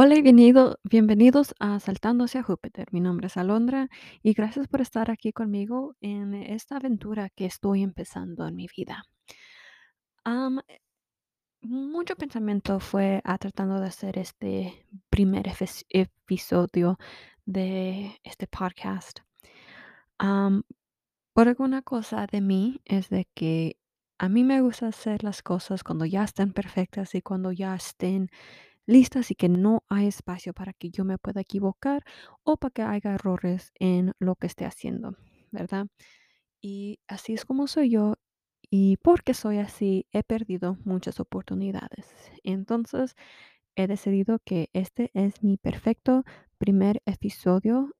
Hola y bienvenido- bienvenidos a Saltando hacia Júpiter. Mi nombre es Alondra y gracias por estar aquí conmigo en esta aventura que estoy empezando en mi vida. Mucho pensamiento fue a tratando de hacer este primer episodio de este podcast. Por alguna cosa de mí es de que a mí me gusta hacer las cosas cuando ya están perfectas y cuando ya estén listas y que no hay espacio para que yo me pueda equivocar o para que haya errores en lo que esté haciendo, ¿verdad? Y así es como soy yo y porque soy así he perdido muchas oportunidades. Entonces he decidido que este es mi perfecto primer episodio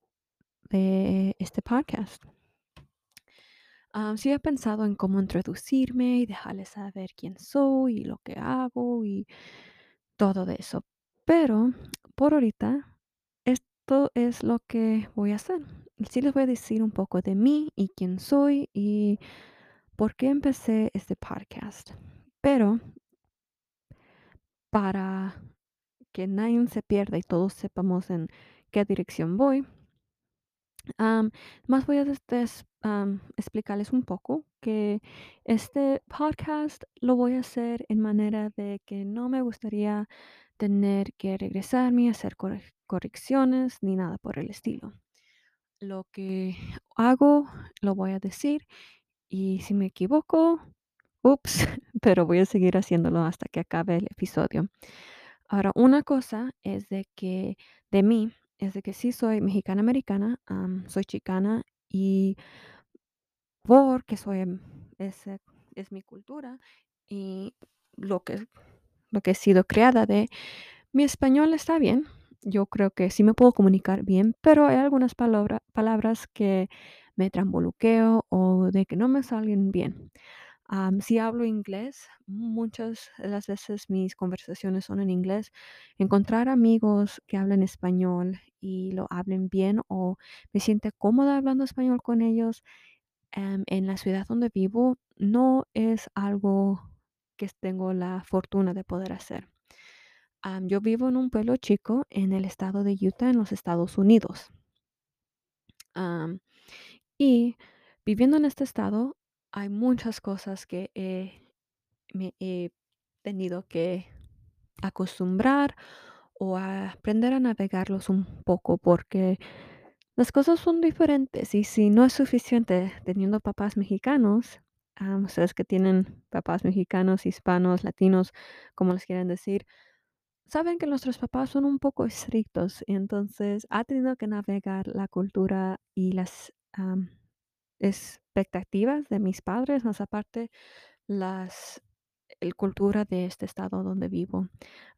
de este podcast. Ah, sí he pensado en cómo introducirme y dejarles saber quién soy y lo que hago y todo de eso. Pero por ahorita, esto es lo que voy a hacer. Sí les voy a decir un poco de mí y quién soy y por qué empecé este podcast. Pero para que nadie se pierda y todos sepamos en qué dirección voy, Am, más voy a explicarles un poco que este podcast lo voy a hacer en manera de que no me gustaría tener que regresarme a hacer corre- correcciones ni nada por el estilo. Lo que hago lo voy a decir y si me equivoco, ups, pero voy a seguir haciéndolo hasta que acabe el episodio. Ahora, una cosa es de que de mí es de que sí soy mexicana americana, am, soy chicana y porque soy em, es mi cultura y lo que lo que he sido creada de mi español está bien. Yo creo que sí me puedo comunicar bien, pero hay algunas palabra- palabras que me tramboluqueo o de que no me salen bien. Si hablo inglés, muchas de las veces mis conversaciones son en inglés. Encontrar amigos que hablen español y lo hablen bien o me siente cómoda hablando español con ellos em, en la ciudad donde vivo no es algo que tengo la fortuna de poder hacer. Yo vivo en un pueblo chico en el estado de Utah, en los Estados Unidos. Y viviendo en este estado, hay muchas cosas que he tenido que acostumbrar o a aprender a navegarlos un poco porque las cosas son diferentes y si no es suficiente teniendo papás mexicanos, ah, ustedes que tienen papás mexicanos, hispanos, latinos, como les quieran decir, saben que nuestros papás son un poco estrictos, entonces ha tenido que navegar la cultura y las am, expectativas de mis padres, más aparte las el cultura de este estado donde vivo.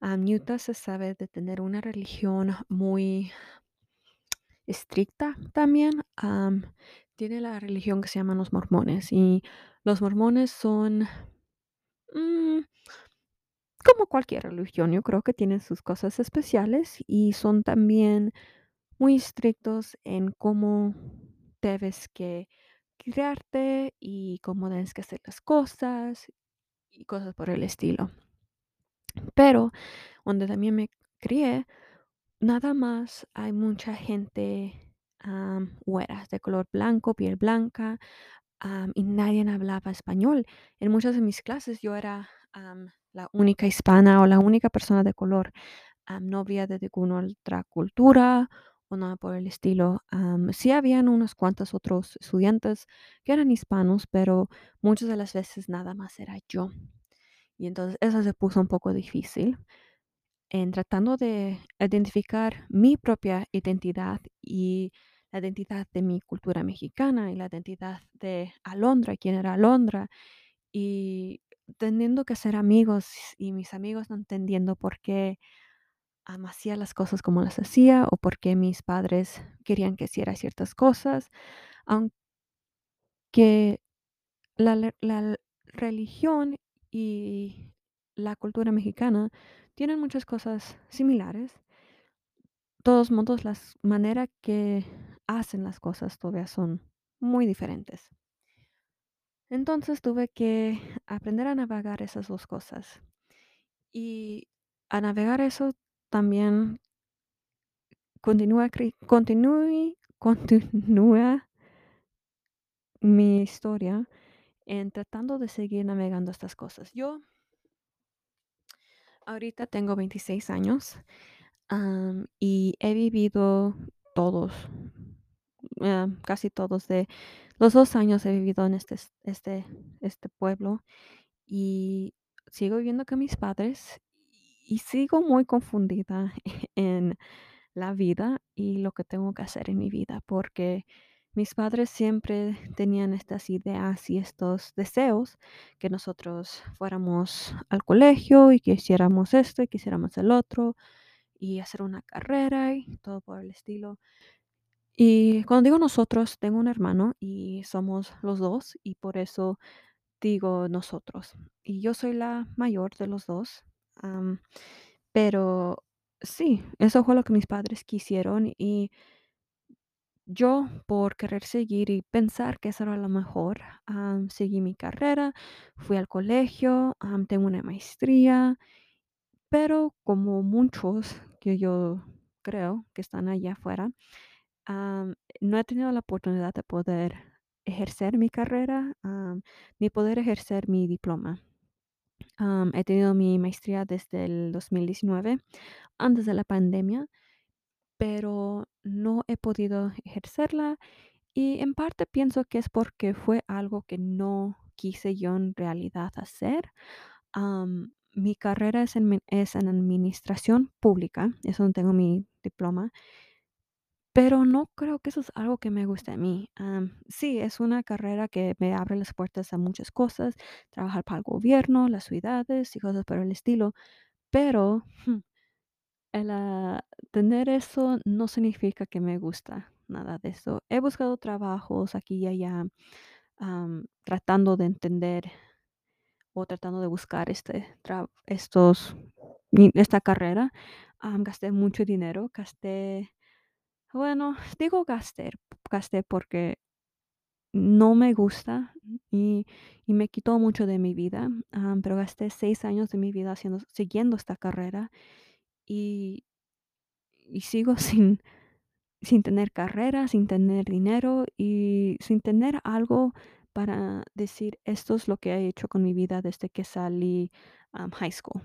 Am, Utah se sabe de tener una religión muy estricta también. am, tiene la religión que se llaman los mormones y los mormones son mm, como cualquier religión. Yo creo que tienen sus cosas especiales y son también muy estrictos en cómo debes que criarte y cómo debes que hacer las cosas y cosas por el estilo. Pero donde también me crié, nada más hay mucha gente am, güera, de color blanco, piel blanca, am, y nadie hablaba español. En muchas de mis clases yo era am, la única hispana o la única persona de color. no había de ninguna otra cultura o nada por el estilo. Am, sí habían unos cuantos otros estudiantes que eran hispanos, pero muchas de las veces nada más era yo. Y entonces eso se puso un poco difícil en tratando de identificar mi propia identidad y la identidad de mi cultura mexicana y la identidad de Alondra, quién era Alondra, y teniendo que ser amigos y mis amigos no entendiendo por qué am, hacía las cosas como las hacía o por qué mis padres querían que hiciera ciertas cosas, aunque la, la religión y la cultura mexicana tienen muchas cosas similares todos modos, las manera que hacen las cosas todavía son muy diferentes. Entonces tuve que aprender a navegar esas dos cosas. Y a navegar eso también continúa continúe continúa mi historia en tratando de seguir navegando estas cosas. Yo ahorita tengo 26 años, y he vivido todos, ah, casi todos de los 2 años he vivido en este este este pueblo, y sigo viviendo con mis padres, y sigo muy confundida en la vida y lo que tengo que hacer en mi vida, porque mis padres siempre tenían estas ideas y estos deseos que nosotros fuéramos al colegio y que hiciéramos esto y que hiciéramos el otro y hacer una carrera y todo por el estilo. Y cuando digo nosotros, tengo un hermano y somos los 2 y por eso digo nosotros. Y yo soy la mayor de los 2, am, pero sí, eso fue lo que mis padres quisieron y yo por querer seguir y pensar que eso era lo mejor, am, seguí mi carrera, fui al colegio, am, tengo una maestría, pero como muchos que yo creo que están allá afuera, am, no he tenido la oportunidad de poder ejercer mi carrera, am, ni poder ejercer mi diploma. He tenido mi maestría desde el 2019, antes de la pandemia, pero no he podido ejercerla y en parte pienso que es porque fue algo que no quise yo en realidad hacer. Mi carrera es en, es en administración pública, es donde tengo mi diploma, pero no creo que eso es algo que me guste a mí. Am, sí, es una carrera que me abre las puertas a muchas cosas, trabajar para el gobierno, las ciudades y cosas por el estilo, pero El, ah, tener eso no significa que me gusta nada de eso. He buscado trabajos aquí y allá, tratando de entender o tratando de buscar este estos esta carrera. Gasté mucho dinero, gasté, bueno, digo gasté, gasté porque no me gusta y y me quitó mucho de mi vida, am, pero gasté 6 años de mi vida haciendo siguiendo esta carrera y y sigo sin sin tener carrera, sin tener dinero y sin tener algo para decir, esto es lo que he hecho con mi vida desde que salí, am, high school.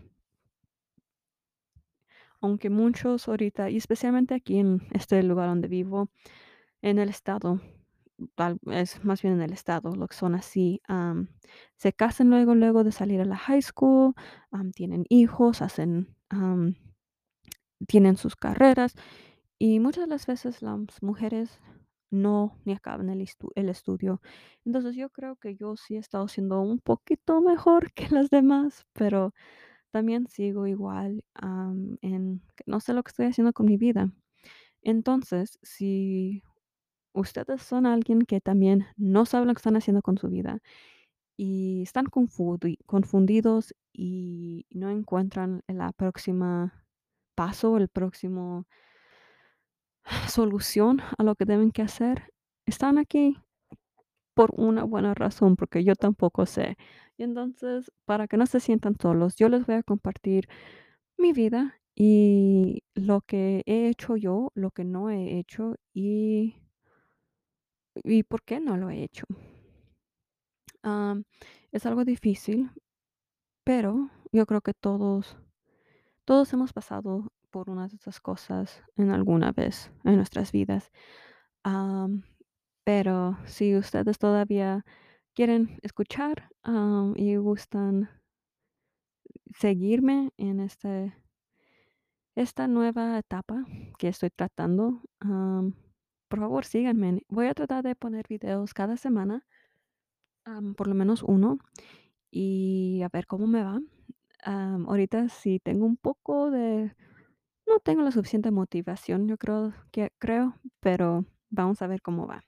Aunque muchos ahorita, y especialmente aquí en este lugar donde vivo, en el estado, tal es más bien en el estado, lo que son así, se casan luego, luego de salir a la high school, tienen hijos, hacen, tienen sus carreras Y muchas de las veces las mujeres no ni acaban el, estu- el estudio. Entonces yo creo que yo sí he estado siendo un poquito mejor que las demás, pero también sigo igual am, en no sé lo que estoy haciendo con mi vida. Entonces, si ustedes son alguien que también no sabe lo que están haciendo con su vida y están confundi- confundidos y no encuentran la próxima paso, el próximo solución a lo que deben que hacer, están aquí por una buena razón, porque yo tampoco sé. Y entonces, para que no se sientan solos, yo les voy a compartir mi vida y lo que he hecho yo, lo que no he hecho y, y por qué no lo he hecho. Es algo difícil, pero yo creo que todos, todos hemos pasado por una de estas cosas en alguna vez en nuestras vidas. Pero si ustedes todavía quieren escuchar, am, y gustan seguirme en este esta nueva etapa que estoy tratando, am, por favor, síganme. Voy a tratar de poner videos cada semana, am, por lo menos uno, y a ver cómo me va. Ahorita sí tengo un poco de no tengo la suficiente motivación, yo creo que creo, pero vamos a ver cómo va.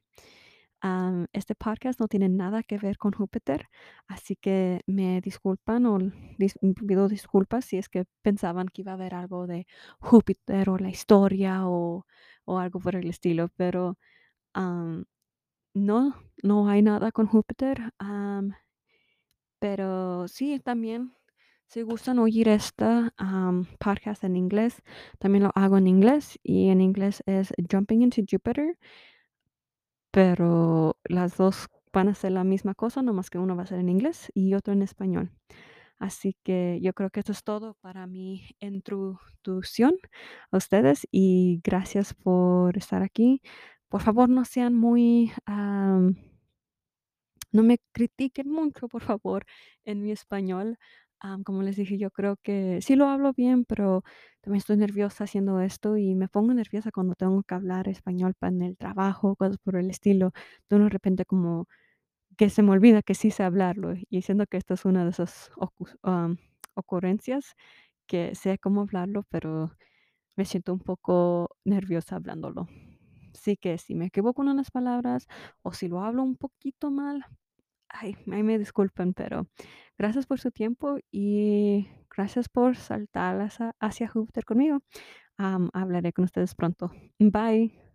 Am, este podcast no tiene nada que ver con Júpiter, así que me disculpan o dis- pido disculpas si es que pensaban que iba a haber algo de Júpiter o la historia o, o algo por el estilo, pero am, no, no hay nada con Júpiter. am, pero sí, también Si gustan oír esta, am, podcast en inglés, también lo hago en inglés, y en inglés es Jumping into Jupiter, pero las 2 van a ser la misma cosa, nomás que uno va a ser en inglés y otro en español. Así que yo creo que eso es todo para mi introducción a ustedes, y gracias por estar aquí. Por favor, no sean muy, no me critiquen mucho, por favor, en mi español. Como les dije, yo creo que sí lo hablo bien, pero también estoy nerviosa haciendo esto y me pongo nerviosa cuando tengo que hablar español pa en el trabajo, cosas por el estilo. De uno de repente como que se me olvida que sí sé hablarlo, y siento que esta es una de esas ocurrencias que sé cómo hablarlo, pero me siento un poco nerviosa hablándolo. Así que si me equivoco en unas palabras o si lo hablo un poquito mal, ay, me disculpen, pero gracias por su tiempo y gracias por saltar hacia hacia Júpiter conmigo. Am, hablaré con ustedes pronto. Bye.